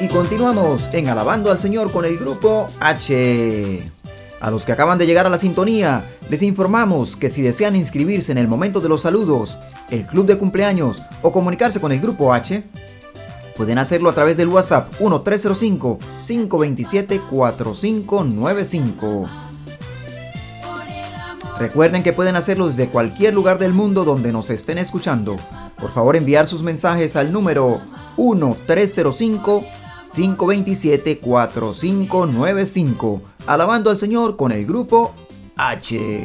Y continuamos en Alabando al Señor con el grupo H. A los que acaban de llegar a la sintonía, les informamos que si desean inscribirse en el momento de los saludos, el club de cumpleaños o comunicarse con el grupo H, pueden hacerlo a través del WhatsApp 1305-527-4595. Recuerden que pueden hacerlo desde cualquier lugar del mundo donde nos estén escuchando. Por favor enviar sus mensajes al número 1305-527-4595, alabando al Señor con el grupo H.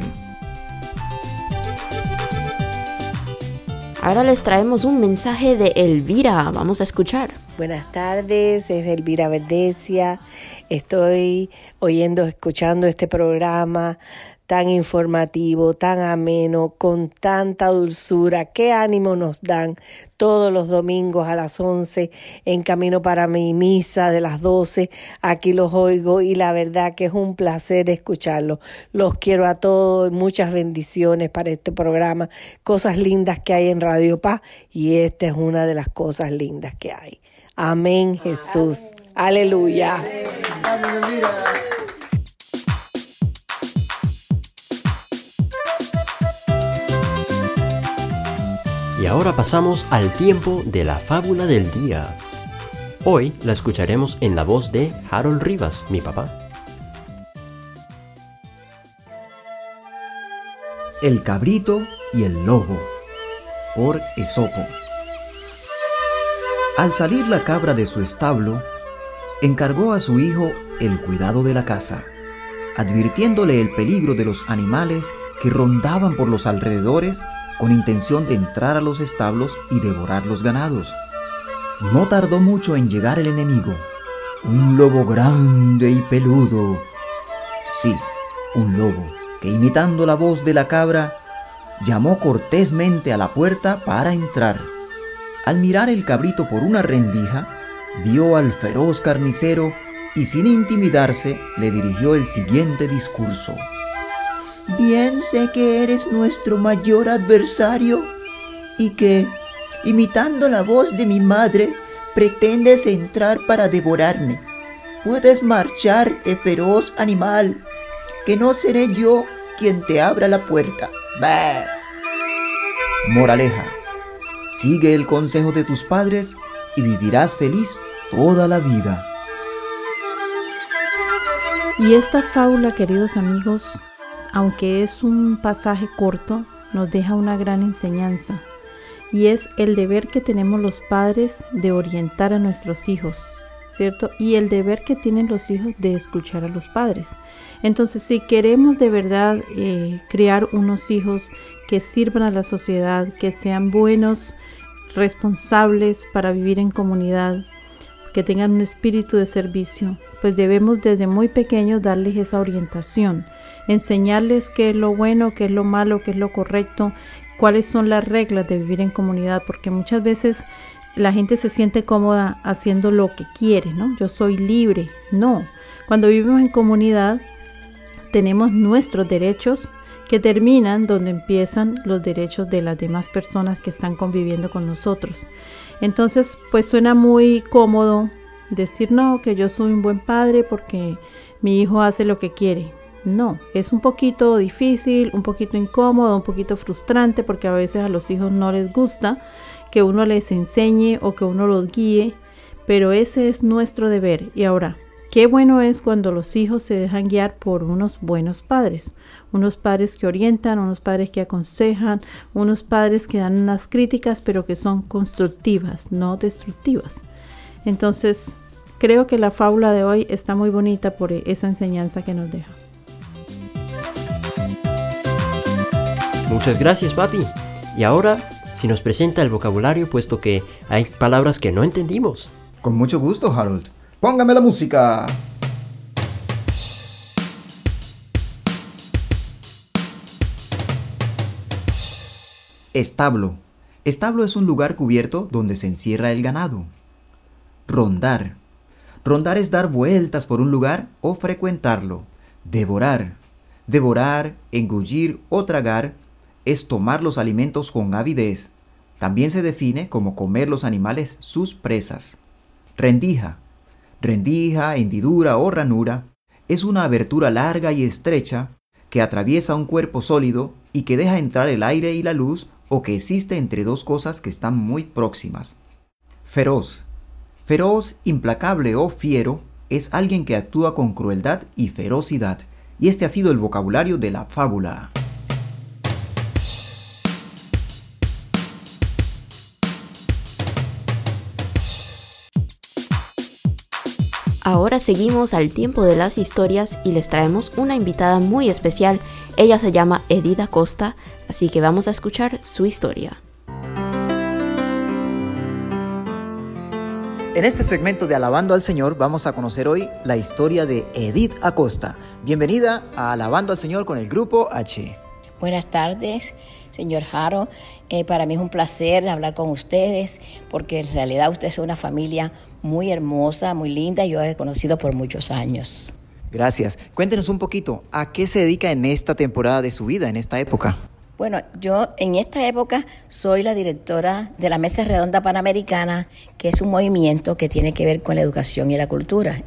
Ahora les traemos un mensaje de Elvira. Vamos a escuchar. Buenas tardes, es Elvira Verdecia. Estoy oyendo, escuchando este programa tan informativo, tan ameno, con tanta dulzura. Qué ánimo nos dan todos los domingos a las 11 en camino para mi misa de las 12. Aquí los oigo y la verdad que es un placer escucharlos. Los quiero a todos, muchas bendiciones para este programa, cosas lindas que hay en Radio Paz y esta es una de las cosas lindas que hay. Amén, Jesús. Aleluya. Y ahora pasamos al tiempo de la fábula del día. Hoy la escucharemos en la voz de Harold Rivas, mi papá. El cabrito y el lobo por Esopo. Al salir la cabra de su establo, encargó a su hijo el cuidado de la casa, advirtiéndole el peligro de los animales que rondaban por los alrededores con intención de entrar a los establos y devorar los ganados. No tardó mucho en llegar el enemigo, un lobo grande y peludo. Sí, un lobo que imitando la voz de la cabra, llamó cortésmente a la puerta para entrar. Al mirar el cabrito por una rendija, vio al feroz carnicero y sin intimidarse le dirigió el siguiente discurso. Bien sé que eres nuestro mayor adversario y que, imitando la voz de mi madre, pretendes entrar para devorarme. Puedes marcharte, feroz animal, que no seré yo quien te abra la puerta. Bah. Moraleja. Sigue el consejo de tus padres y vivirás feliz toda la vida. Y esta fábula, queridos amigos, aunque es un pasaje corto, nos deja una gran enseñanza y es el deber que tenemos los padres de orientar a nuestros hijos, ¿cierto? Y el deber que tienen los hijos de escuchar a los padres. Entonces, si queremos de verdad eh, crear unos hijos que sirvan a la sociedad, que sean buenos, responsables para vivir en comunidad, que tengan un espíritu de servicio, pues debemos desde muy pequeños darles esa orientación enseñarles qué es lo bueno, qué es lo malo, qué es lo correcto, cuáles son las reglas de vivir en comunidad, porque muchas veces la gente se siente cómoda haciendo lo que quiere, ¿no? Yo soy libre. No, cuando vivimos en comunidad tenemos nuestros derechos que terminan donde empiezan los derechos de las demás personas que están conviviendo con nosotros. Entonces, pues suena muy cómodo decir, no, que yo soy un buen padre porque mi hijo hace lo que quiere. No, es un poquito difícil, un poquito incómodo, un poquito frustrante porque a veces a los hijos no les gusta que uno les enseñe o que uno los guíe, pero ese es nuestro deber. Y ahora, qué bueno es cuando los hijos se dejan guiar por unos buenos padres, unos padres que orientan, unos padres que aconsejan, unos padres que dan unas críticas pero que son constructivas, no destructivas. Entonces, creo que la fábula de hoy está muy bonita por esa enseñanza que nos deja. Muchas gracias, papi. Y ahora, si nos presenta el vocabulario, puesto que hay palabras que no entendimos. Con mucho gusto, Harold. Póngame la música. Establo. Establo es un lugar cubierto donde se encierra el ganado. Rondar. Rondar es dar vueltas por un lugar o frecuentarlo. Devorar. Devorar, engullir o tragar es tomar los alimentos con avidez. También se define como comer los animales sus presas. Rendija. rendija, hendidura o ranura, es una abertura larga y estrecha que atraviesa un cuerpo sólido y que deja entrar el aire y la luz o que existe entre dos cosas que están muy próximas. Feroz. Feroz, implacable o fiero es alguien que actúa con crueldad y ferocidad, y este ha sido el vocabulario de la fábula. Ahora seguimos al tiempo de las historias y les traemos una invitada muy especial. Ella se llama Edith Costa, así que vamos a escuchar su historia. En este segmento de Alabando al Señor vamos a conocer hoy la historia de Edith Acosta. Bienvenida a Alabando al Señor con el grupo H. Buenas tardes, señor Jaro. Eh, para mí es un placer hablar con ustedes porque en realidad ustedes son una familia muy hermosa, muy linda. Yo he conocido por muchos años. Gracias. Cuéntenos un poquito, ¿a qué se dedica en esta temporada de su vida, en esta época? Bueno, yo en esta época soy la directora de la Mesa Redonda Panamericana, que es un movimiento que tiene que ver con la educación y la cultura,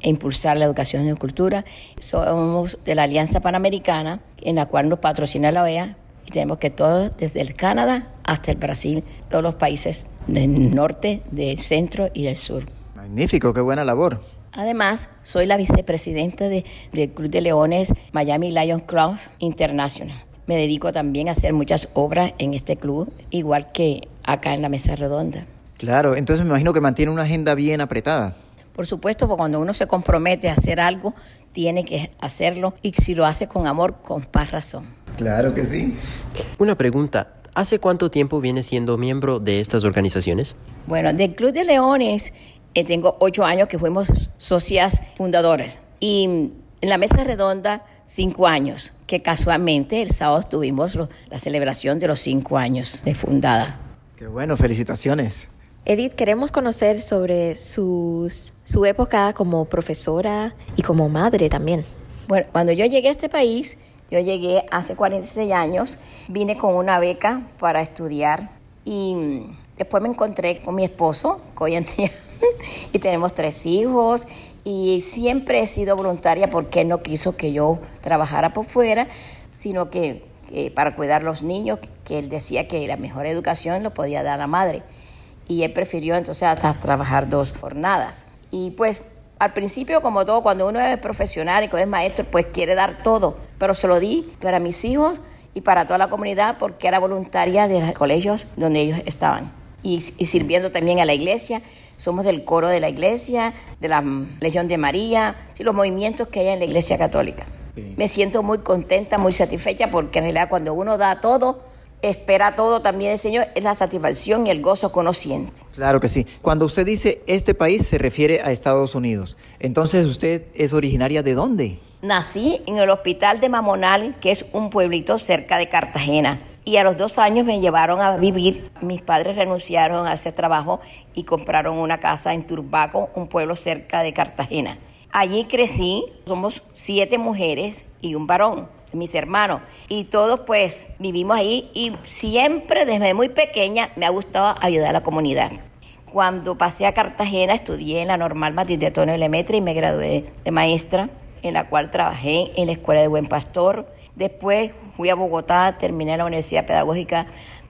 e impulsar la educación y la cultura. Somos de la Alianza Panamericana, en la cual nos patrocina la OEA, y tenemos que todos, desde el Canadá hasta el Brasil, todos los países del norte, del centro y del sur. Magnífico, qué buena labor. Además, soy la vicepresidenta de, del Club de Leones Miami Lions Club International. Me dedico también a hacer muchas obras en este club, igual que acá en la Mesa Redonda. Claro, entonces me imagino que mantiene una agenda bien apretada. Por supuesto, porque cuando uno se compromete a hacer algo, tiene que hacerlo y si lo hace con amor, con paz razón. Claro que sí. Una pregunta, ¿Hace cuánto tiempo viene siendo miembro de estas organizaciones? Bueno, del Club de Leones eh, tengo ocho años que fuimos socias fundadoras y en la mesa redonda cinco años, que casualmente el sábado tuvimos la celebración de los cinco años de fundada. Qué bueno, felicitaciones. Edith, queremos conocer sobre sus, su época como profesora y como madre también. Bueno, cuando yo llegué a este país, yo llegué hace 46 años, vine con una beca para estudiar y después me encontré con mi esposo, que hoy en día, y tenemos tres hijos y siempre he sido voluntaria porque él no quiso que yo trabajara por fuera, sino que, para cuidar los niños, que él decía que la mejor educación lo podía dar la madre. Y él prefirió entonces hasta trabajar dos jornadas. Y pues al principio, como todo, cuando uno es profesional y es maestro, pues quiere dar todo, pero se lo di para mis hijos y para toda la comunidad porque era voluntaria de los colegios donde ellos estaban. Y, sirviendo también a la iglesia. Somos del coro de la iglesia, de la Legión de María, y los movimientos que hay en la iglesia católica. Me siento muy contenta, muy satisfecha porque en realidad cuando uno da todo, espera todo también el Señor, es la satisfacción y el gozo siente. Claro que sí. Cuando usted dice este país, se refiere a Estados Unidos. Entonces, ¿usted es originaria de dónde? Nací en el hospital de Mamonal, que es un pueblito cerca de Cartagena. Y a los dos años me llevaron a vivir. Mis padres renunciaron a ese trabajo y compraron una casa en Turbaco, un pueblo cerca de Cartagena. Allí crecí, somos siete mujeres y un varón mis hermanos. Y todos pues vivimos ahí y siempre desde muy pequeña me ha gustado ayudar a la comunidad. Cuando pasé a Cartagena estudié en la normal Matilde Antonio Lemetre y me gradué de maestra, en la cual trabajé en la Escuela de Buen Pastor. Después fui a Bogotá, terminé la Universidad Pedagógica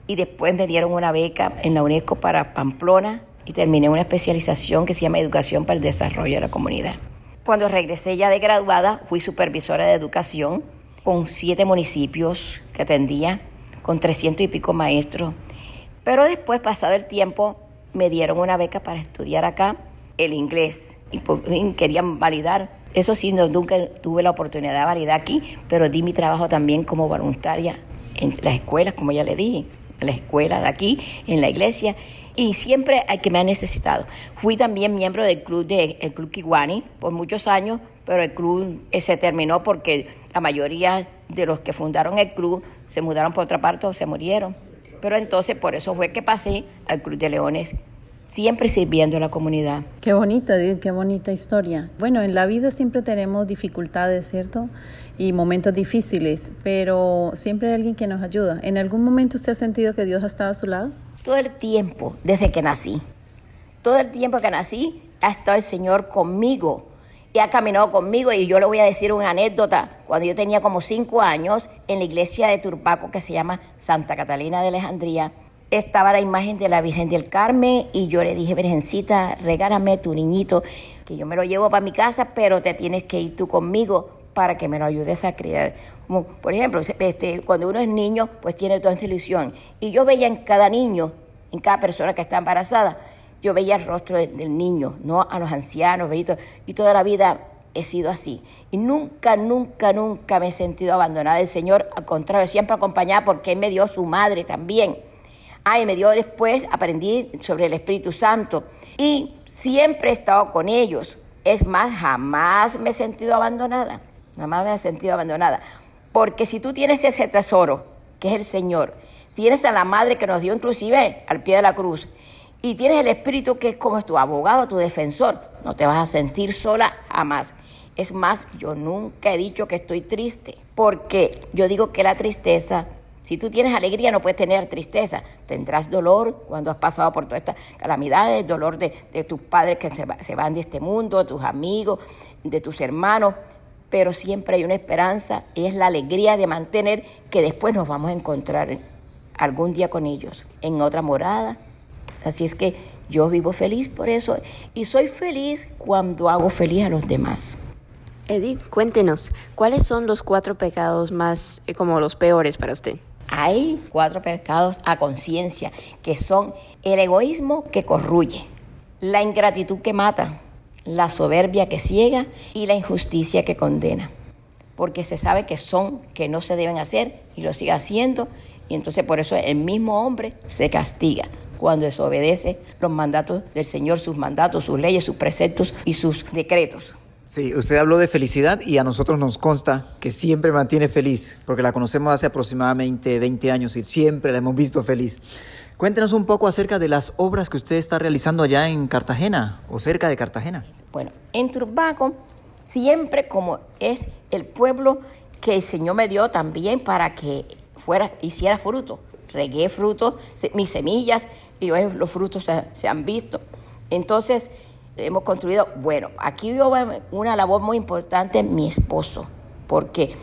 y después me dieron una beca en la UNESCO para Pamplona y terminé una especialización que se llama Educación para el Desarrollo de la Comunidad. Cuando regresé ya de graduada, fui supervisora de educación con siete municipios que atendía, con 300 y pico maestros. Pero después, pasado el tiempo, me dieron una beca para estudiar acá el inglés y querían validar. Eso sí, no, nunca tuve la oportunidad de validar aquí, pero di mi trabajo también como voluntaria en las escuelas, como ya le dije, en las escuelas de aquí, en la iglesia, y siempre hay que me ha necesitado. Fui también miembro del club de el Club Kiwani por muchos años, pero el club eh, se terminó porque la mayoría de los que fundaron el club se mudaron por otra parte o se murieron. Pero entonces por eso fue que pasé al Club de Leones, siempre sirviendo a la comunidad. Qué Edith, qué bonita historia. Bueno, en la vida siempre tenemos dificultades, ¿cierto? Y momentos difíciles, pero siempre hay alguien que nos ayuda. ¿En algún momento usted ha sentido que Dios ha estado a su lado? Todo el tiempo, desde que nací. Todo el tiempo que nací, ha estado el Señor conmigo y ha caminado conmigo. Y yo le voy a decir una anécdota. Cuando yo tenía como cinco años, en la iglesia de Turbaco, que se llama Santa Catalina de Alejandría, estaba la imagen de la Virgen del Carmen y yo le dije, Virgencita, regálame tu niñito, que yo me lo llevo para mi casa, pero te tienes que ir tú conmigo para que me lo ayudes a criar. Por ejemplo, este, cuando uno es niño, pues tiene toda esta ilusión. Y yo veía en cada niño, en cada persona que está embarazada, yo veía el rostro del, niño, no a los ancianos, y toda la vida he sido así. Y nunca, nunca, nunca me he sentido abandonada del Señor, al contrario, siempre acompañada porque Él me dio su madre también Ah, y me dio después, aprendí sobre el Espíritu Santo. Y siempre he estado con ellos. Es más, jamás me he sentido abandonada. Jamás me he sentido abandonada. Porque si tú tienes ese tesoro, que es el Señor, tienes a la madre que nos dio inclusive al pie de la cruz, y tienes el Espíritu que es como tu abogado, tu defensor, no te vas a sentir sola jamás. Es más, yo nunca he dicho que estoy triste, porque yo digo que la tristeza si tú tienes alegría, no puedes tener tristeza. Tendrás dolor cuando has pasado por todas estas calamidades, dolor de, tus padres que se, van de este mundo, de tus amigos, de tus hermanos. Pero siempre hay una esperanza y es la alegría de mantener que después nos vamos a encontrar algún día con ellos, en otra morada. Así es que yo vivo feliz por eso y soy feliz cuando hago feliz a los demás. Edith, cuéntenos, ¿cuáles son los cuatro pecados más eh, como los peores para usted? Hay cuatro pecados a conciencia, que son el egoísmo que corruye, la ingratitud que mata, la soberbia que ciega y la injusticia que condena. Porque se sabe que son, que no se deben hacer y lo sigue haciendo, y entonces por eso el mismo hombre se castiga cuando desobedece los mandatos del Señor, sus mandatos, sus leyes, sus preceptos y sus decretos. Sí, usted habló de felicidad y a nosotros nos consta que siempre mantiene feliz, porque la conocemos hace aproximadamente 20 años y siempre la hemos visto feliz. Cuéntenos un poco acerca de las obras que usted está realizando allá en Cartagena o cerca de Cartagena. Bueno, en Turbaco, siempre como es el pueblo que el Señor me dio también para que fuera, hiciera fruto. Regué frutos, mis semillas y hoy los frutos se, han visto. Entonces, hemos construido, bueno, aquí hubo una labor muy importante mi esposo, porque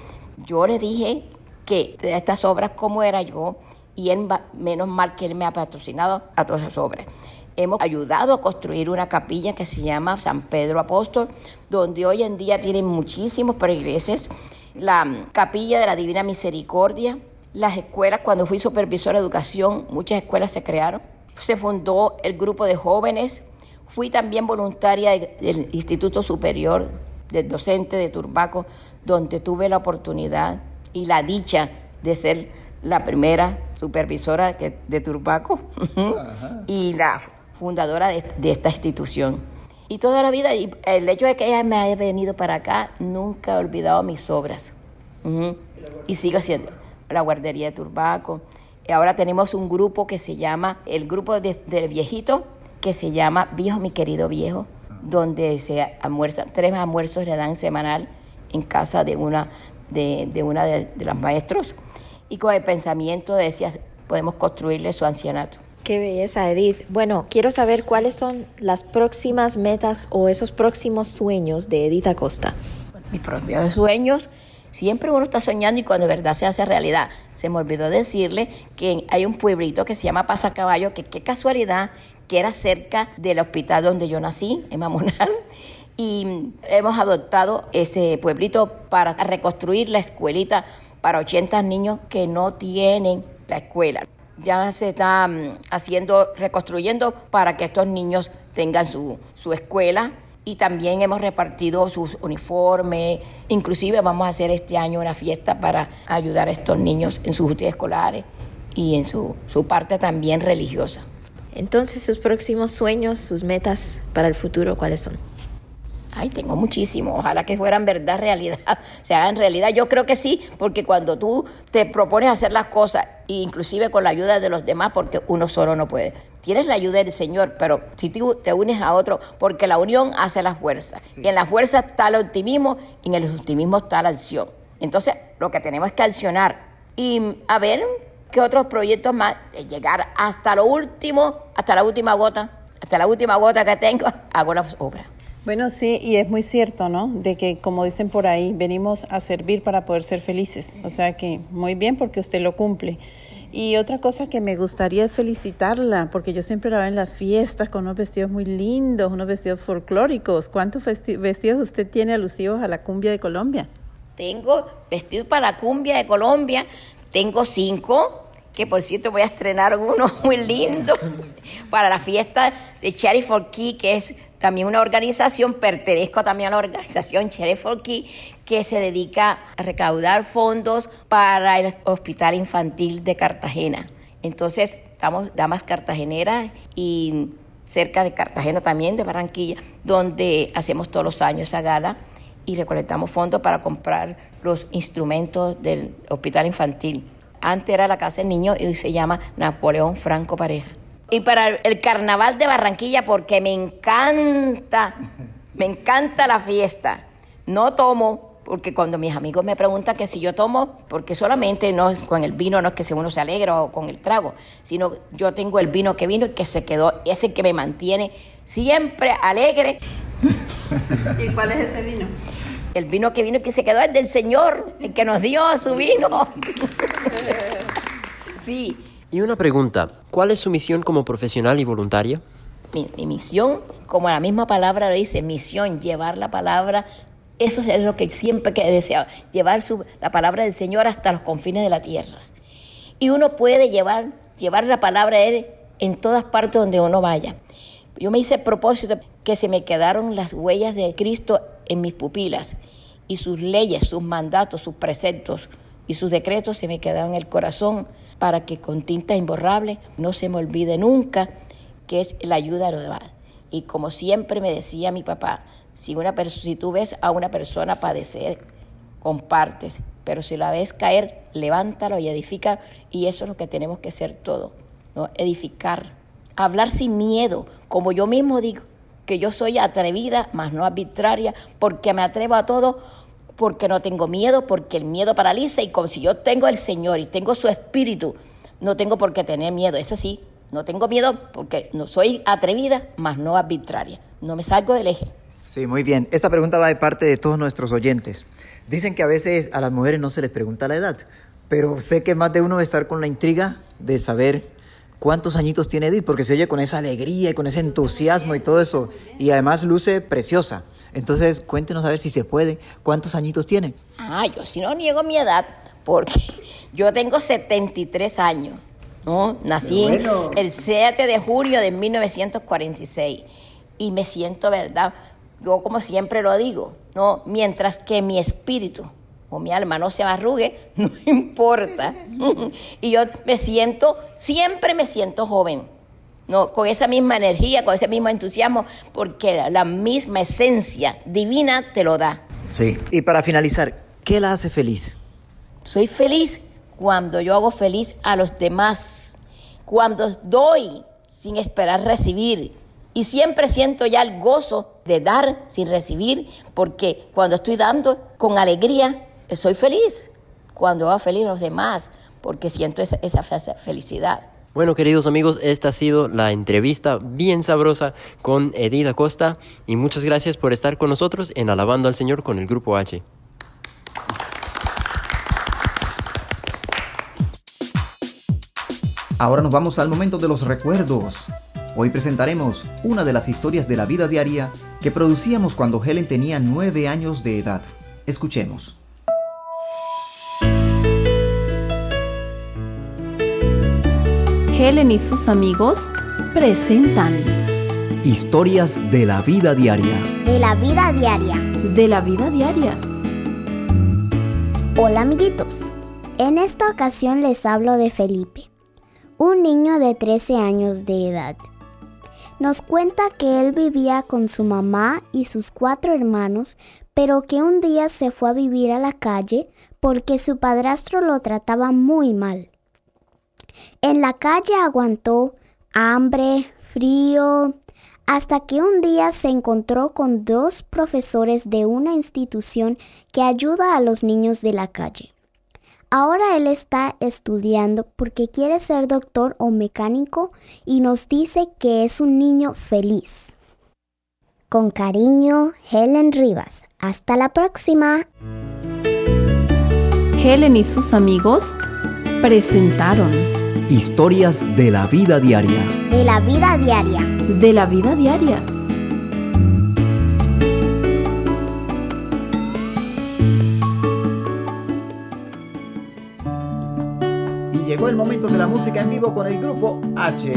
yo le dije que estas obras, cómo era yo, y él, menos mal que él me ha patrocinado a todas esas obras. Hemos ayudado a construir una capilla que se llama San Pedro Apóstol, donde hoy en día tienen muchísimos peregrises. La capilla de la Divina Misericordia, las escuelas, cuando fui supervisora de educación, muchas escuelas se crearon. Se fundó el grupo de jóvenes Fui también voluntaria del Instituto Superior del Docente de Turbaco, donde tuve la oportunidad y la dicha de ser la primera supervisora de, Turbaco y la fundadora de, esta institución. Y toda la vida, y el hecho de que ella me haya venido para acá, nunca he olvidado mis obras. Y sigo haciendo la guardería de Turbaco. Y ahora tenemos un grupo que se llama el Grupo de, de Viejito que se llama Viejo, mi querido viejo, donde se almuerzan, tres almuerzos le dan semanal en casa de una de, una de, las maestros y con el pensamiento decía, podemos construirle su ancianato. Qué belleza, Edith. Bueno, quiero saber cuáles son las próximas metas o esos próximos sueños de Edith Acosta. mis propios sueños, siempre uno está soñando y cuando de verdad se hace realidad. Se me olvidó decirle que hay un pueblito que se llama Pasacaballo, que qué casualidad que era cerca del hospital donde yo nací, en Mamonal, y hemos adoptado ese pueblito para reconstruir la escuelita para 80 niños que no tienen la escuela. Ya se está mm, haciendo, reconstruyendo para que estos niños tengan su, su escuela y también hemos repartido sus uniformes. Inclusive vamos a hacer este año una fiesta para ayudar a estos niños en sus útiles escolares y en su, su parte también religiosa. Entonces, sus próximos sueños, sus metas para el futuro, ¿cuáles son? Ay, tengo muchísimo. Ojalá que fueran verdad, realidad. Se hagan realidad. Yo creo que sí, porque cuando tú te propones hacer las cosas, inclusive con la ayuda de los demás, porque uno solo no puede. Tienes la ayuda del Señor, pero si tú te unes a otro, porque la unión hace la fuerza. Y en la fuerza está el optimismo y en el optimismo está la acción. Entonces, lo que tenemos es que accionar. Y a ver, ¿Qué otros proyectos más? Llegar hasta lo último, hasta la última gota, hasta la última gota que tengo, hago la obra. Bueno, sí, y es muy cierto, ¿no? De que, como dicen por ahí, venimos a servir para poder ser felices. O sea que muy bien porque usted lo cumple. Y otra cosa que me gustaría felicitarla, porque yo siempre la veo en las fiestas con unos vestidos muy lindos, unos vestidos folclóricos. ¿Cuántos vestidos usted tiene alusivos a la cumbia de Colombia? Tengo vestidos para la cumbia de Colombia, tengo cinco, que por cierto voy a estrenar uno muy lindo para la fiesta de Cherry for Key, que es también una organización, pertenezco también a la organización Cherry for Key, que se dedica a recaudar fondos para el Hospital Infantil de Cartagena. Entonces, estamos damas cartageneras y cerca de Cartagena también, de Barranquilla, donde hacemos todos los años esa gala y recolectamos fondos para comprar los instrumentos del hospital infantil. Antes era la Casa del Niño y hoy se llama Napoleón Franco Pareja. Y para el carnaval de Barranquilla, porque me encanta, me encanta la fiesta. No tomo, porque cuando mis amigos me preguntan que si yo tomo, porque solamente no con el vino no es que uno se alegra o con el trago, sino yo tengo el vino que vino y que se quedó, ese que me mantiene siempre alegre. ¿Y cuál es ese vino? El vino que vino y que se quedó es del Señor, el que nos dio su vino. sí. Y una pregunta, ¿cuál es su misión como profesional y voluntaria? Mi, mi, misión, como la misma palabra lo dice, misión, llevar la palabra, eso es lo que siempre he deseado, llevar su, la palabra del Señor hasta los confines de la tierra. Y uno puede llevar, llevar la palabra de Él en todas partes donde uno vaya. Yo me hice el propósito que se me quedaron las huellas de Cristo en mis pupilas y sus leyes, sus mandatos, sus preceptos y sus decretos se me quedaron en el corazón para que con tinta imborrable no se me olvide nunca que es la ayuda a los demás. Y como siempre me decía mi papá, si, una si tú ves a una persona padecer, compartes, pero si la ves caer, levántalo y edifica, y eso es lo que tenemos que hacer todo, ¿no? edificar, hablar sin miedo, como yo mismo digo, que yo soy atrevida, más no arbitraria, porque me atrevo a todo, porque no tengo miedo, porque el miedo paraliza y como si yo tengo el Señor y tengo su espíritu, no tengo por qué tener miedo. Eso sí, no tengo miedo porque no soy atrevida, más no arbitraria. No me salgo del eje. Sí, muy bien. Esta pregunta va de parte de todos nuestros oyentes. Dicen que a veces a las mujeres no se les pregunta la edad, pero sé que más de uno va a estar con la intriga de saber cuántos añitos tiene Edith, porque se oye con esa alegría y con ese entusiasmo y todo eso, y además luce preciosa. Entonces, cuéntenos a ver si se puede, cuántos añitos tiene. Ah, yo si no niego mi edad, porque yo tengo 73 años, ¿no? Nací el 7 de junio de 1946 y me siento, ¿verdad? Yo como siempre lo digo, ¿no? Mientras que mi espíritu o mi alma no se arrugue, no importa. y yo me siento, siempre me siento joven. No, con esa misma energía, con ese mismo entusiasmo, porque la, misma esencia divina te lo da. Sí. Y para finalizar, ¿qué la hace feliz? Soy feliz cuando yo hago feliz a los demás, cuando doy sin esperar recibir. Y siempre siento ya el gozo de dar sin recibir, porque cuando estoy dando con alegría, soy feliz. Cuando hago feliz a los demás, porque siento esa, esa felicidad. Bueno, queridos amigos, esta ha sido la entrevista bien sabrosa con Edith Acosta y muchas gracias por estar con nosotros en Alabando al Señor con el Grupo H. Ahora nos vamos al momento de los recuerdos. Hoy presentaremos una de las historias de la vida diaria que producíamos cuando Helen tenía nueve años de edad. Escuchemos. Helen y sus amigos presentan Historias de la vida diaria. De la vida diaria. De la vida diaria. Hola amiguitos. En esta ocasión les hablo de Felipe, un niño de 13 años de edad. Nos cuenta que él vivía con su mamá y sus cuatro hermanos, pero que un día se fue a vivir a la calle porque su padrastro lo trataba muy mal. En la calle aguantó hambre, frío, hasta que un día se encontró con dos profesores de una institución que ayuda a los niños de la calle. Ahora él está estudiando porque quiere ser doctor o mecánico y nos dice que es un niño feliz. Con cariño, Helen Rivas. Hasta la próxima. Helen y sus amigos presentaron Historias de la vida diaria. De la vida diaria. De la vida diaria. Y llegó el momento de la música en vivo con el grupo H.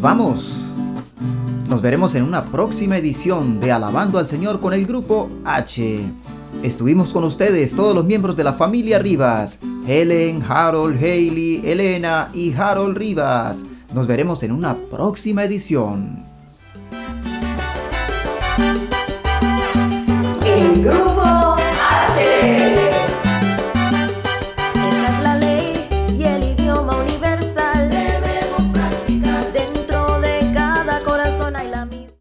vamos. Nos veremos en una próxima edición de Alabando al Señor con el grupo H. Estuvimos con ustedes todos los miembros de la familia Rivas, Helen, Harold, Haley, Elena y Harold Rivas. Nos veremos en una próxima edición. El grupo